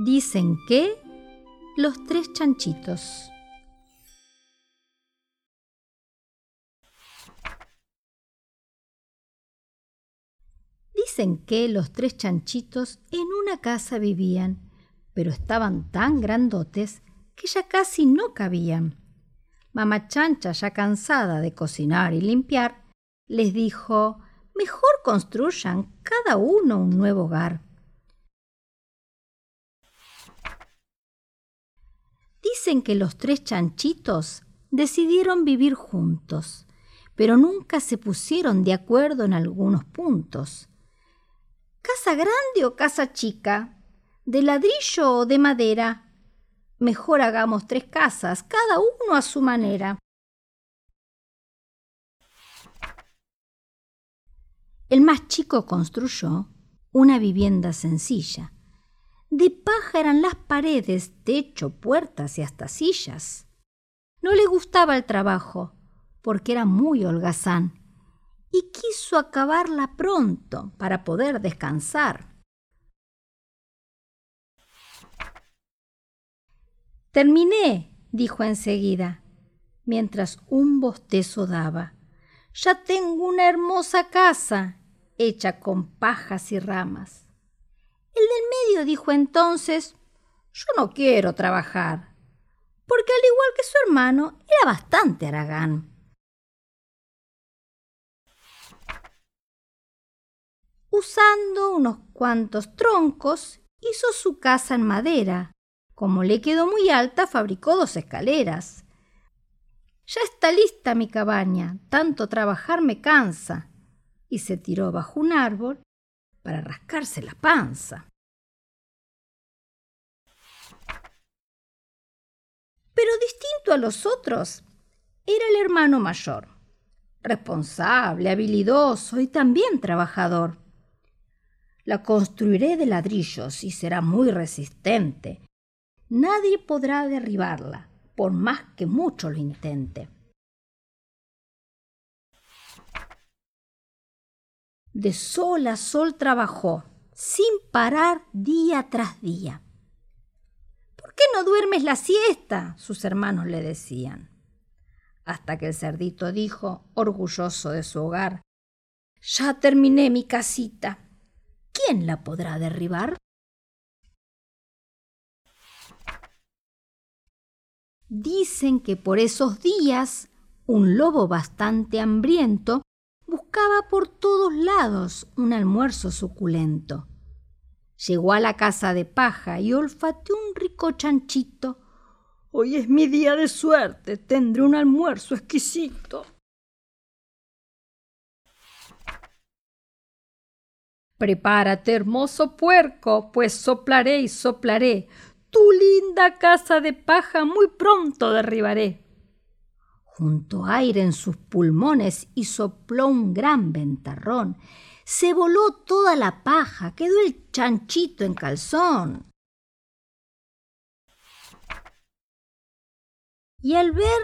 Dicen que los tres chanchitos. Dicen que los tres chanchitos en una casa vivían, pero estaban tan grandotes que ya casi no cabían. Mamá Chancha, ya cansada de cocinar y limpiar, les dijo, mejor construyan cada uno un nuevo hogar. Que los tres chanchitos decidieron vivir juntos, pero nunca se pusieron de acuerdo en algunos puntos. ¿Casa grande o casa chica? ¿De ladrillo o de madera? Mejor hagamos tres casas, cada uno a su manera. El más chico construyó una vivienda sencilla. De paja eran las paredes, techo, puertas y hasta sillas. No le gustaba el trabajo, porque era muy holgazán, y quiso acabarla pronto para poder descansar. Terminé, dijo enseguida, mientras un bostezo daba. Ya tengo una hermosa casa, hecha con pajas y ramas. El del medio dijo entonces, yo no quiero trabajar, porque al igual que su hermano era bastante aragán. Usando unos cuantos troncos, hizo su casa en madera. Como le quedó muy alta, fabricó dos escaleras. Ya está lista mi cabaña, tanto trabajar me cansa. Y se tiró bajo un árbol para rascarse la panza. Pero distinto a los otros, era el hermano mayor, responsable, habilidoso y también trabajador. La construiré de ladrillos y será muy resistente. Nadie podrá derribarla, por más que mucho lo intente. De sol a sol trabajó, sin parar día tras día. ¿Por qué no duermes la siesta? sus hermanos le decían. Hasta que el cerdito dijo, orgulloso de su hogar, Ya terminé mi casita ¿quién la podrá derribar? Dicen que por esos días un lobo bastante hambriento por todos lados un almuerzo suculento. Llegó a la casa de paja y olfateó un rico chanchito. Hoy es mi día de suerte, tendré un almuerzo exquisito. Prepárate, hermoso puerco, pues soplaré y soplaré. Tu linda casa de paja muy pronto derribaré. Junto aire en sus pulmones y sopló un gran ventarrón. Se voló toda la paja, quedó el chanchito en calzón. Y al ver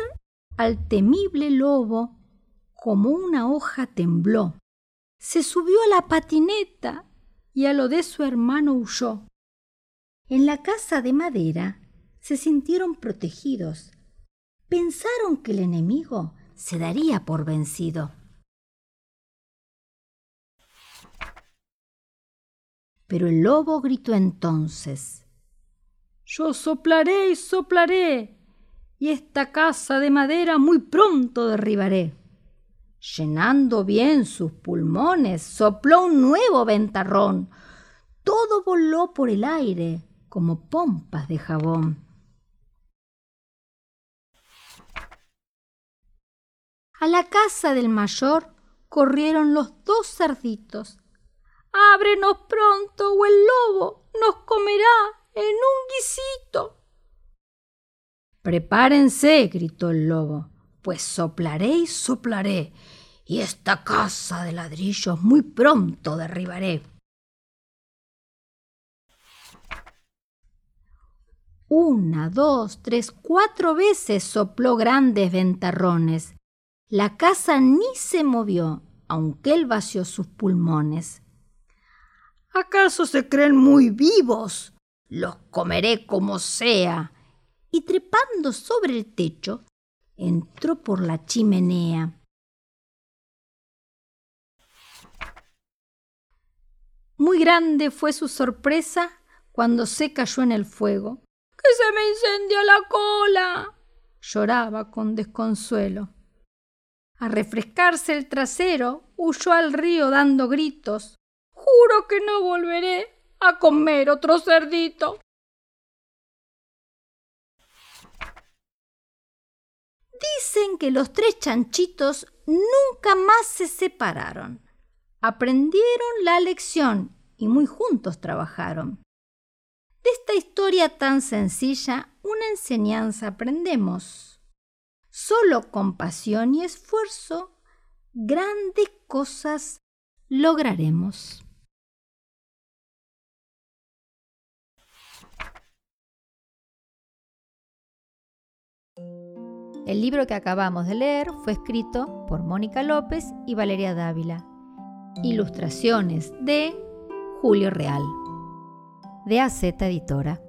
al temible lobo, como una hoja tembló se subió a la patineta y a lo de su hermano huyó. En la casa de madera se sintieron protegidos. Pensaron que el enemigo se daría por vencido. Pero el lobo gritó entonces Yo soplaré y soplaré, y esta casa de madera muy pronto derribaré. Llenando bien sus pulmones, sopló un nuevo ventarrón. Todo voló por el aire como pompas de jabón. A la casa del mayor corrieron los dos cerditos. Ábrenos pronto o el lobo nos comerá en un guisito. Prepárense, gritó el lobo pues soplaré y soplaré, y esta casa de ladrillos muy pronto derribaré. Una, dos, tres, cuatro veces sopló grandes ventarrones. La casa ni se movió, aunque él vació sus pulmones. ¿Acaso se creen muy vivos? los comeré como sea. Y trepando sobre el techo, entró por la chimenea. Muy grande fue su sorpresa cuando se cayó en el fuego. ¡Que se me incendia la cola! lloraba con desconsuelo. A refrescarse el trasero, huyó al río dando gritos. Juro que no volveré a comer otro cerdito. Dicen que los tres chanchitos nunca más se separaron. Aprendieron la lección y muy juntos trabajaron. De esta historia tan sencilla, una enseñanza aprendemos. Solo con pasión y esfuerzo, grandes cosas lograremos. El libro que acabamos de leer fue escrito por Mónica López y Valeria Dávila. Ilustraciones de Julio Real. De AZ Editora.